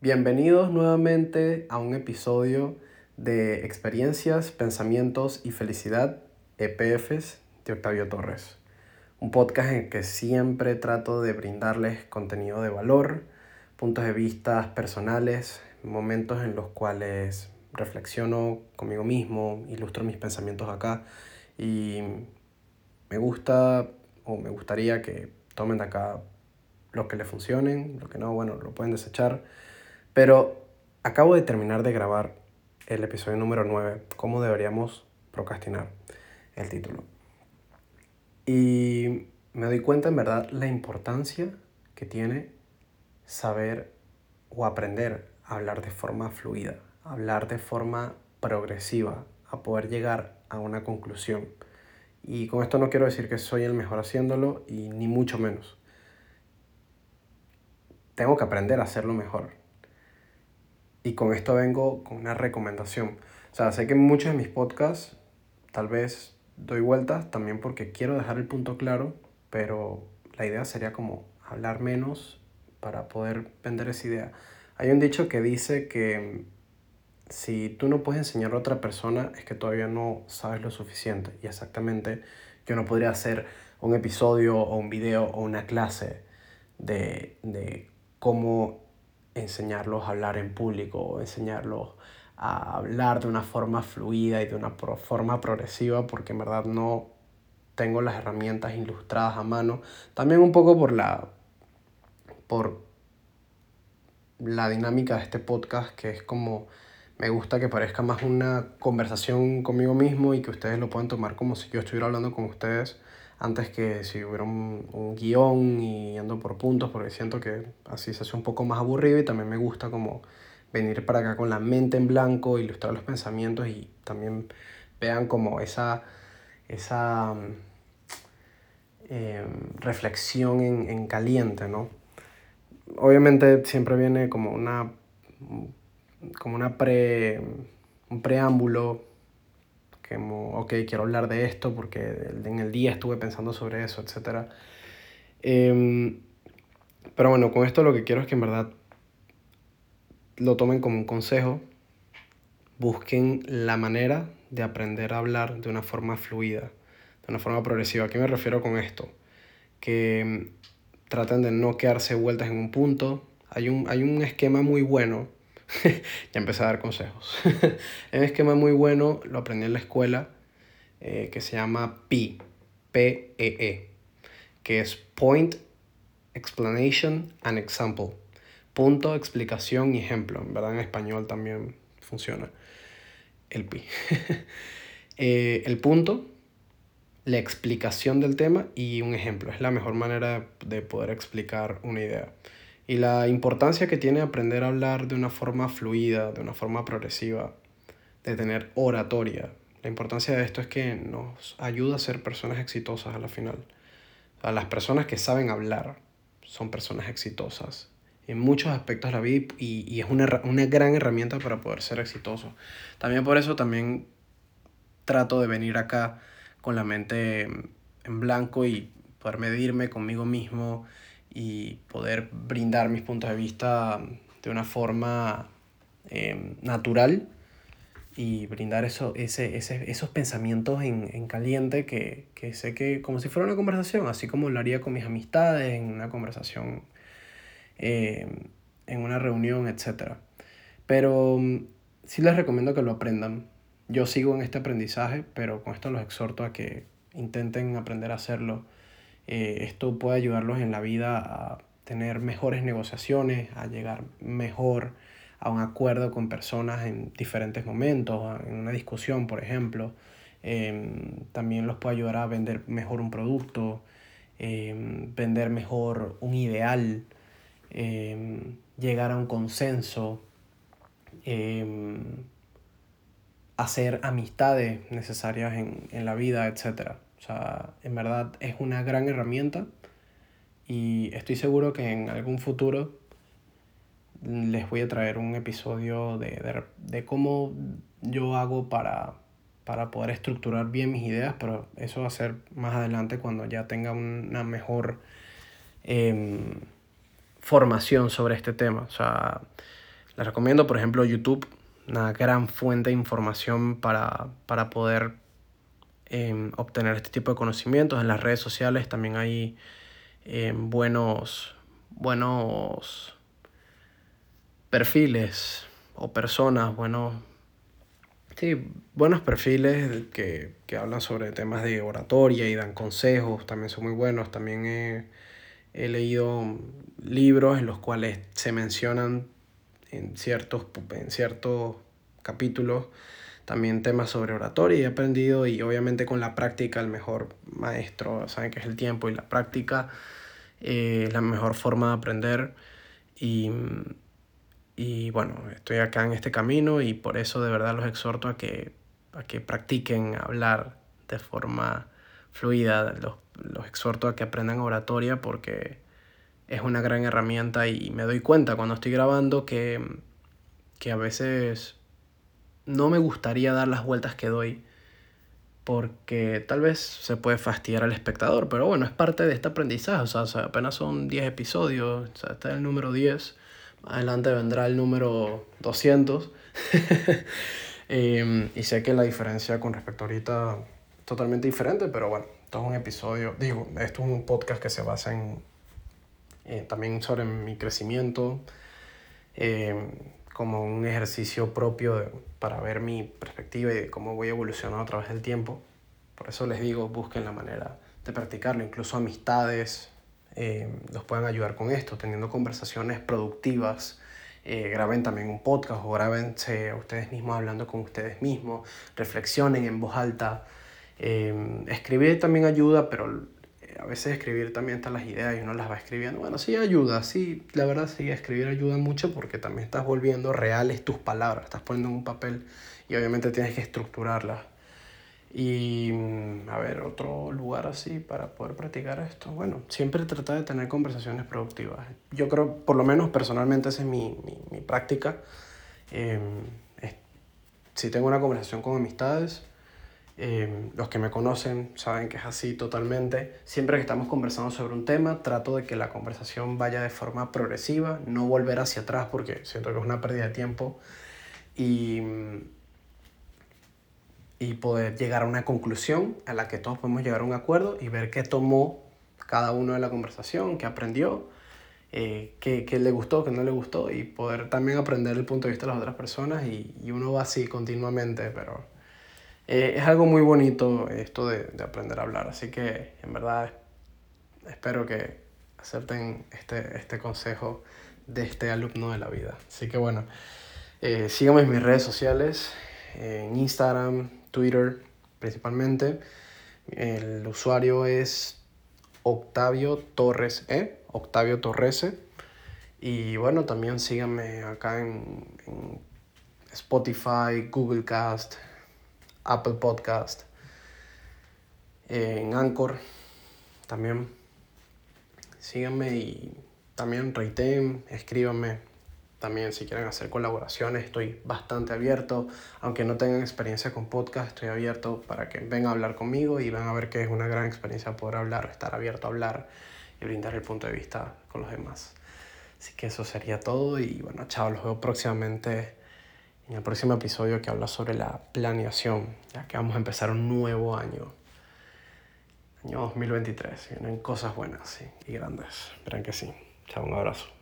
Bienvenidos nuevamente a un episodio de Experiencias, Pensamientos y Felicidad, EPFs de Octavio Torres. Un podcast en el que siempre trato de brindarles contenido de valor, puntos de vista personales, momentos en los cuales reflexiono conmigo mismo, ilustro mis pensamientos acá y me gusta o me gustaría que tomen de acá lo que les funcionen, lo que no, bueno, lo pueden desechar pero acabo de terminar de grabar el episodio número 9, cómo deberíamos procrastinar, el título. Y me doy cuenta en verdad la importancia que tiene saber o aprender a hablar de forma fluida, hablar de forma progresiva, a poder llegar a una conclusión. Y con esto no quiero decir que soy el mejor haciéndolo y ni mucho menos. Tengo que aprender a hacerlo mejor. Y con esto vengo con una recomendación. O sea, sé que en muchos de mis podcasts tal vez doy vueltas también porque quiero dejar el punto claro, pero la idea sería como hablar menos para poder vender esa idea. Hay un dicho que dice que si tú no puedes enseñar a otra persona es que todavía no sabes lo suficiente. Y exactamente yo no podría hacer un episodio o un video o una clase de, de cómo enseñarlos a hablar en público, enseñarlos a hablar de una forma fluida y de una forma progresiva, porque en verdad no tengo las herramientas ilustradas a mano. También un poco por la, por la dinámica de este podcast, que es como me gusta que parezca más una conversación conmigo mismo y que ustedes lo puedan tomar como si yo estuviera hablando con ustedes antes que si hubiera un, un guion y ando por puntos, porque siento que así se hace un poco más aburrido y también me gusta como venir para acá con la mente en blanco, ilustrar los pensamientos y también vean como esa, esa eh, reflexión en, en, caliente, ¿no? Obviamente siempre viene como una, como una pre, un preámbulo como, ok, quiero hablar de esto porque en el día estuve pensando sobre eso, etc. Em, pero bueno, con esto lo que quiero es que en verdad lo tomen como un consejo, busquen la manera de aprender a hablar de una forma fluida, de una forma progresiva. ¿A qué me refiero con esto? Que em, traten de no quedarse vueltas en un punto. Hay un, hay un esquema muy bueno ya empecé a dar consejos. es un esquema muy bueno, lo aprendí en la escuela, eh, que se llama PE, P-E-E, que es Point, Explanation and Example. Punto, explicación y ejemplo. En verdad en español también funciona el PI. Eh, el punto, la explicación del tema y un ejemplo. Es la mejor manera de poder explicar una idea y la importancia que tiene aprender a hablar de una forma fluida, de una forma progresiva, de tener oratoria. La importancia de esto es que nos ayuda a ser personas exitosas a la final. A las personas que saben hablar son personas exitosas en muchos aspectos de la vida y, y es una, una gran herramienta para poder ser exitoso. También por eso también trato de venir acá con la mente en blanco y poder medirme conmigo mismo y poder brindar mis puntos de vista de una forma eh, natural y brindar eso, ese, ese, esos pensamientos en, en caliente que, que, sé que como si fuera una conversación, así como lo haría con mis amistades en una conversación, eh, en una reunión, etc. Pero mm, sí les recomiendo que lo aprendan. Yo sigo en este aprendizaje, pero con esto los exhorto a que intenten aprender a hacerlo eh, esto puede ayudarlos en la vida a tener mejores negociaciones, a llegar mejor a un acuerdo con personas en diferentes momentos, en una discusión, por ejemplo. Em, también los puede ayudar a vender mejor un producto, em, vender mejor un ideal, em, llegar a un consenso, hacer amistades necesarias en, en la vida, etc. O sea, en verdad es una gran herramienta y estoy seguro que en algún futuro les voy a traer un episodio de, de, de cómo yo hago para, para poder estructurar bien mis ideas, pero eso va a ser más adelante cuando ya tenga una mejor eh, formación sobre este tema. O sea, Les recomiendo, por ejemplo, YouTube, una gran fuente de información para, para poder em, obtener este tipo de conocimientos. En las redes sociales también hay em, buenos, buenos perfiles o personas, buenos, sí, buenos perfiles que, que, hablan sobre temas de oratoria y dan consejos, también son muy buenos. También he, he leído libros en los cuales se mencionan en ciertos, en ciertos capítulos también temas sobre oratoria he aprendido y obviamente con la práctica el mejor maestro, saben que es el tiempo y la práctica eh, es la mejor forma de aprender. Y, y bueno, estoy acá en este camino y por eso de verdad los exhorto a que, a que practiquen hablar de forma fluida, los, los exhorto a que aprendan oratoria porque es una gran herramienta y me doy cuenta cuando estoy grabando que, que a veces no me gustaría dar las vueltas que doy porque tal vez se puede fastidiar al espectador, pero bueno, es parte de este aprendizaje, o sea, apenas son 10 episodios, o sea, este es el número 10, más adelante vendrá el número 200, em, y sé que la diferencia con respecto a ahorita es totalmente diferente, pero bueno, esto es un episodio, digo, esto es un podcast que se basa en eh, también sobre mi crecimiento, eh, como un ejercicio propio para ver mi perspectiva y cómo voy evolucionando a través del tiempo. Por eso les digo, busquen la manera de practicarlo, incluso amistades eh, los pueden ayudar con esto, teniendo conversaciones productivas. graben también un podcast o grabense ustedes mismos hablando con ustedes mismos, reflexionen en voz alta. escribir también ayuda, pero a veces escribir también están las ideas y uno las va escribiendo. Bueno, sí ayuda, sí, la verdad sí, escribir ayuda mucho porque también estás volviendo reales tus palabras, estás poniendo en un papel y obviamente tienes que estructurarlas. Y mm, a ver, otro lugar así para poder practicar esto. Bueno, siempre tratar de tener conversaciones productivas. Yo creo, por lo menos personalmente, esa es mi, mi, mi práctica. Eh, si tengo una conversación con amistades, Em, los que me conocen saben que es así totalmente. Siempre que estamos conversando sobre un tema, trato de que la conversación vaya de forma progresiva, no volver hacia atrás porque siento que es una pérdida de tiempo y, y poder llegar a una conclusión a la que todos podemos llegar a un acuerdo y ver qué tomó cada uno de la conversación, qué aprendió, eh, qué, qué, le gustó, qué no le gustó y poder también aprender el punto de vista de las otras personas y, y uno va así continuamente, pero eh, es algo muy bonito esto de, de, aprender a hablar, así que en verdad espero que acepten este, este consejo de este alumno de la vida. Así que bueno, eh, síganme en mis redes sociales, en Instagram, Twitter principalmente. El usuario es Octavio Torres E, Octavio Torres. Y bueno, también síganme acá en, en Spotify, Google Cast, Apple Podcast, en Anchor también. Síganme y también reiteen, escríbanme. También si quieren hacer colaboraciones, estoy bastante abierto. Aunque no tengan experiencia con podcast, estoy abierto para que vengan a hablar conmigo y van a ver que es una gran experiencia poder hablar, estar abierto a hablar y brindar el punto de vista con los demás. Así que eso sería todo y bueno, chao, los veo próximamente en el próximo episodio que habla sobre la planeación, ya que vamos a empezar un nuevo año. Año 2023, vienen cosas buenas y grandes. Verán que sí. Chao, un abrazo.